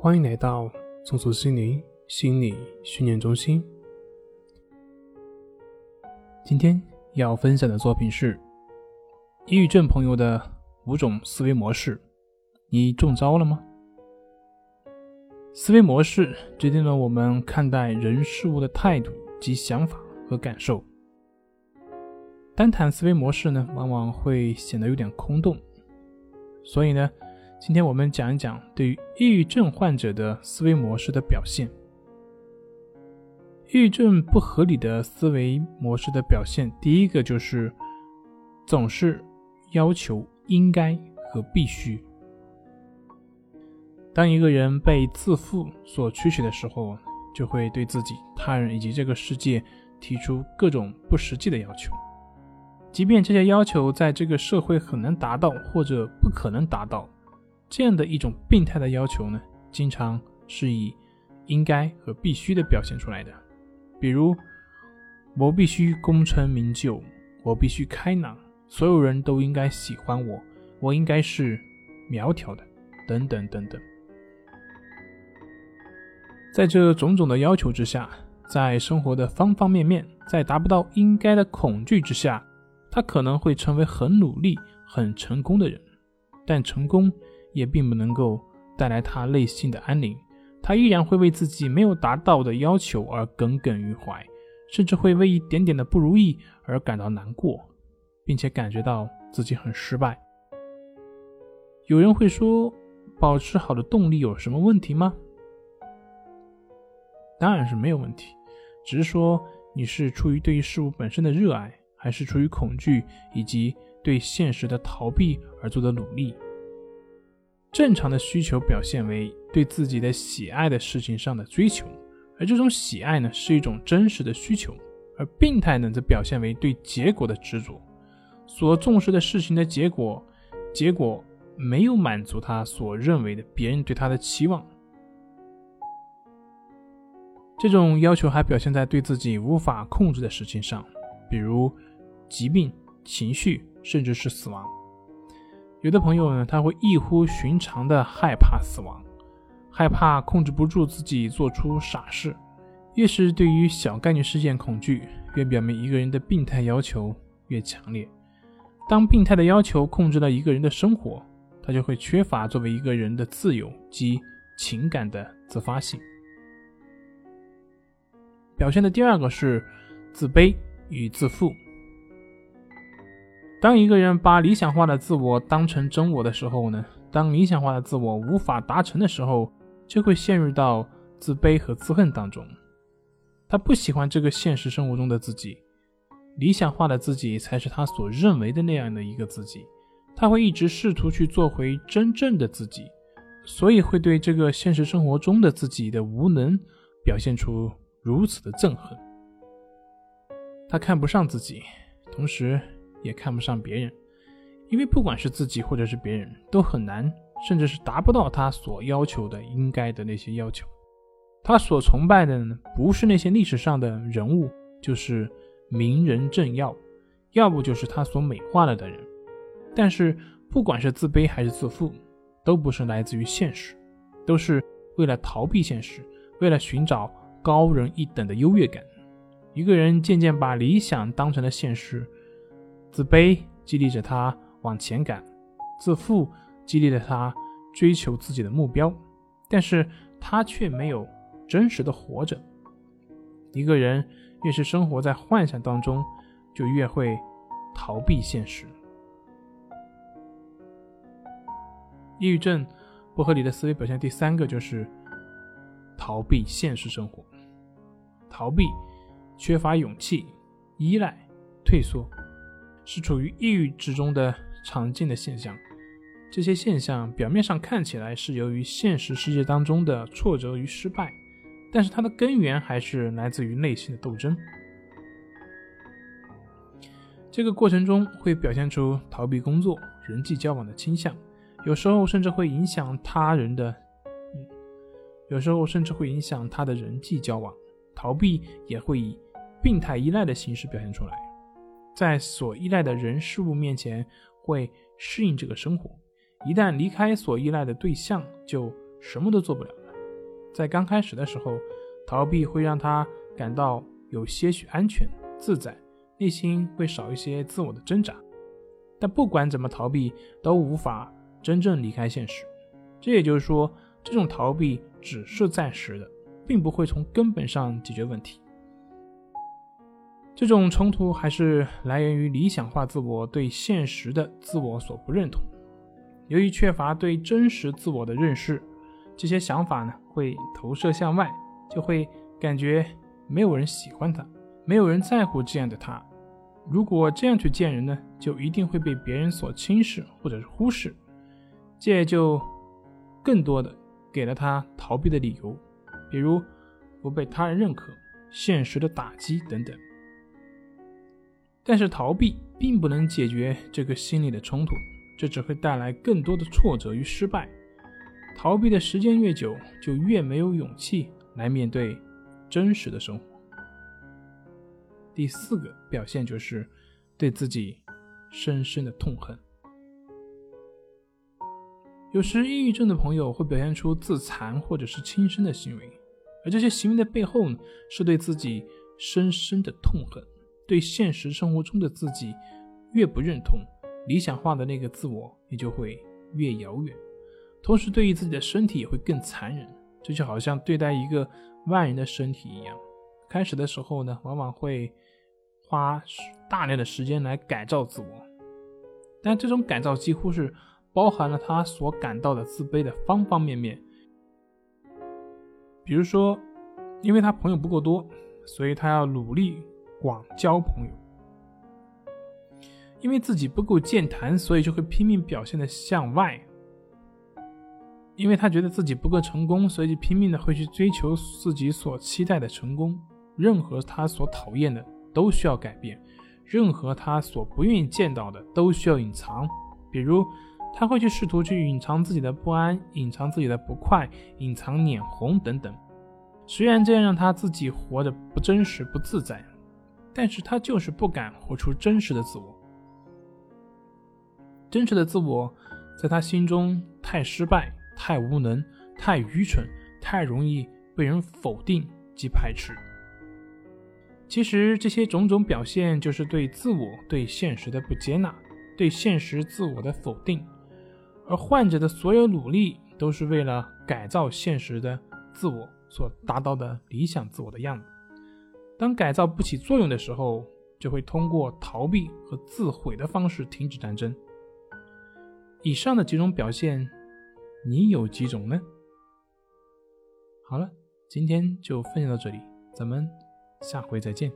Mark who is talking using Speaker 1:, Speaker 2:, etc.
Speaker 1: 欢迎来到松鼠心灵心理训练中心。今天要分享的作品是抑郁症朋友的五种思维模式，你中招了吗？思维模式决定了我们看待人事物的态度及想法和感受。单谈思维模式呢，往往会显得有点空洞，所以呢，今天我们讲一讲对于抑郁症患者的思维模式的表现。抑郁症不合理的思维模式的表现，第一个就是总是要求应该和必须。当一个人被自负所驱使的时候，就会对自己、他人以及这个世界提出各种不实际的要求。即便这些要求在这个社会很难达到或者不可能达到，这样的一种病态的要求呢，经常是以应该和必须的表现出来的。比如，我必须功成名就，我必须开朗，所有人都应该喜欢我，我应该是苗条的，等等等等。在这种种的要求之下，在生活的方方面面，在达不到应该的恐惧之下。他可能会成为很努力、很成功的人，但成功也并不能够带来他内心的安宁。他依然会为自己没有达到的要求而耿耿于怀，甚至会为一点点的不如意而感到难过，并且感觉到自己很失败。有人会说，保持好的动力有什么问题吗？当然是没有问题，只是说你是出于对于事物本身的热爱。还是出于恐惧以及对现实的逃避而做的努力。正常的需求表现为对自己的喜爱的事情上的追求，而这种喜爱呢是一种真实的需求；而病态呢则表现为对结果的执着，所重视的事情的结果，结果没有满足他所认为的别人对他的期望。这种要求还表现在对自己无法控制的事情上，比如。疾病、情绪，甚至是死亡。有的朋友呢，他会异乎寻常的害怕死亡，害怕控制不住自己做出傻事。越是对于小概率事件恐惧，越表明一个人的病态要求越强烈。当病态的要求控制了一个人的生活，他就会缺乏作为一个人的自由及情感的自发性。表现的第二个是自卑与自负。当一个人把理想化的自我当成真我的时候呢？当理想化的自我无法达成的时候，就会陷入到自卑和自恨当中。他不喜欢这个现实生活中的自己，理想化的自己才是他所认为的那样的一个自己。他会一直试图去做回真正的自己，所以会对这个现实生活中的自己的无能表现出如此的憎恨。他看不上自己，同时。也看不上别人，因为不管是自己或者是别人，都很难，甚至是达不到他所要求的应该的那些要求。他所崇拜的呢，不是那些历史上的人物，就是名人政要，要不就是他所美化了的人。但是，不管是自卑还是自负，都不是来自于现实，都是为了逃避现实，为了寻找高人一等的优越感。一个人渐渐把理想当成了现实。自卑激励着他往前赶，自负激励着他追求自己的目标，但是他却没有真实的活着。一个人越是生活在幻想当中，就越会逃避现实。抑郁症不合理的思维表现第三个就是逃避现实生活，逃避、缺乏勇气、依赖、退缩。是处于抑郁之中的常见的现象。这些现象表面上看起来是由于现实世界当中的挫折与失败，但是它的根源还是来自于内心的斗争。这个过程中会表现出逃避工作、人际交往的倾向，有时候甚至会影响他人的，有时候甚至会影响他的人际交往。逃避也会以病态依赖的形式表现出来。在所依赖的人事物面前，会适应这个生活；一旦离开所依赖的对象，就什么都做不了了。在刚开始的时候，逃避会让他感到有些许安全自在，内心会少一些自我的挣扎。但不管怎么逃避，都无法真正离开现实。这也就是说，这种逃避只是暂时的，并不会从根本上解决问题。这种冲突还是来源于理想化自我对现实的自我所不认同。由于缺乏对真实自我的认识，这些想法呢会投射向外，就会感觉没有人喜欢他，没有人在乎这样的他。如果这样去见人呢，就一定会被别人所轻视或者是忽视，这也就更多的给了他逃避的理由，比如不被他人认可、现实的打击等等。但是逃避并不能解决这个心理的冲突，这只会带来更多的挫折与失败。逃避的时间越久，就越没有勇气来面对真实的生活。第四个表现就是对自己深深的痛恨。有时，抑郁症的朋友会表现出自残或者是轻生的行为，而这些行为的背后呢，是对自己深深的痛恨，对现实生活中的自己越不认同，理想化的那个自我也就会越遥远。同时，对于自己的身体也会更残忍，这就好像对待一个万人的身体一样。开始的时候呢，往往会。花大量的时间来改造自我，但这种改造几乎是包含了他所感到的自卑的方方面面。比如说，因为他朋友不够多，所以他要努力广交朋友；因为自己不够健谈，所以就会拼命表现的向外；因为他觉得自己不够成功，所以就拼命的会去追求自己所期待的成功。任何他所讨厌的。都需要改变，任何他所不愿意见到的都需要隐藏。比如，他会去试图去隐藏自己的不安，隐藏自己的不快，隐藏脸红等等。虽然这样让他自己活得不真实、不自在，但是他就是不敢活出真实的自我。真实的自我在他心中太失败、太无能、太愚蠢、太容易被人否定及排斥。其实这些种种表现，就是对自我、对现实的不接纳，对现实自我的否定。而患者的所有努力，都是为了改造现实的自我所达到的理想自我的样子。当改造不起作用的时候，就会通过逃避和自毁的方式停止战争。以上的几种表现，你有几种呢？好了，今天就分享到这里，咱们。下回再见。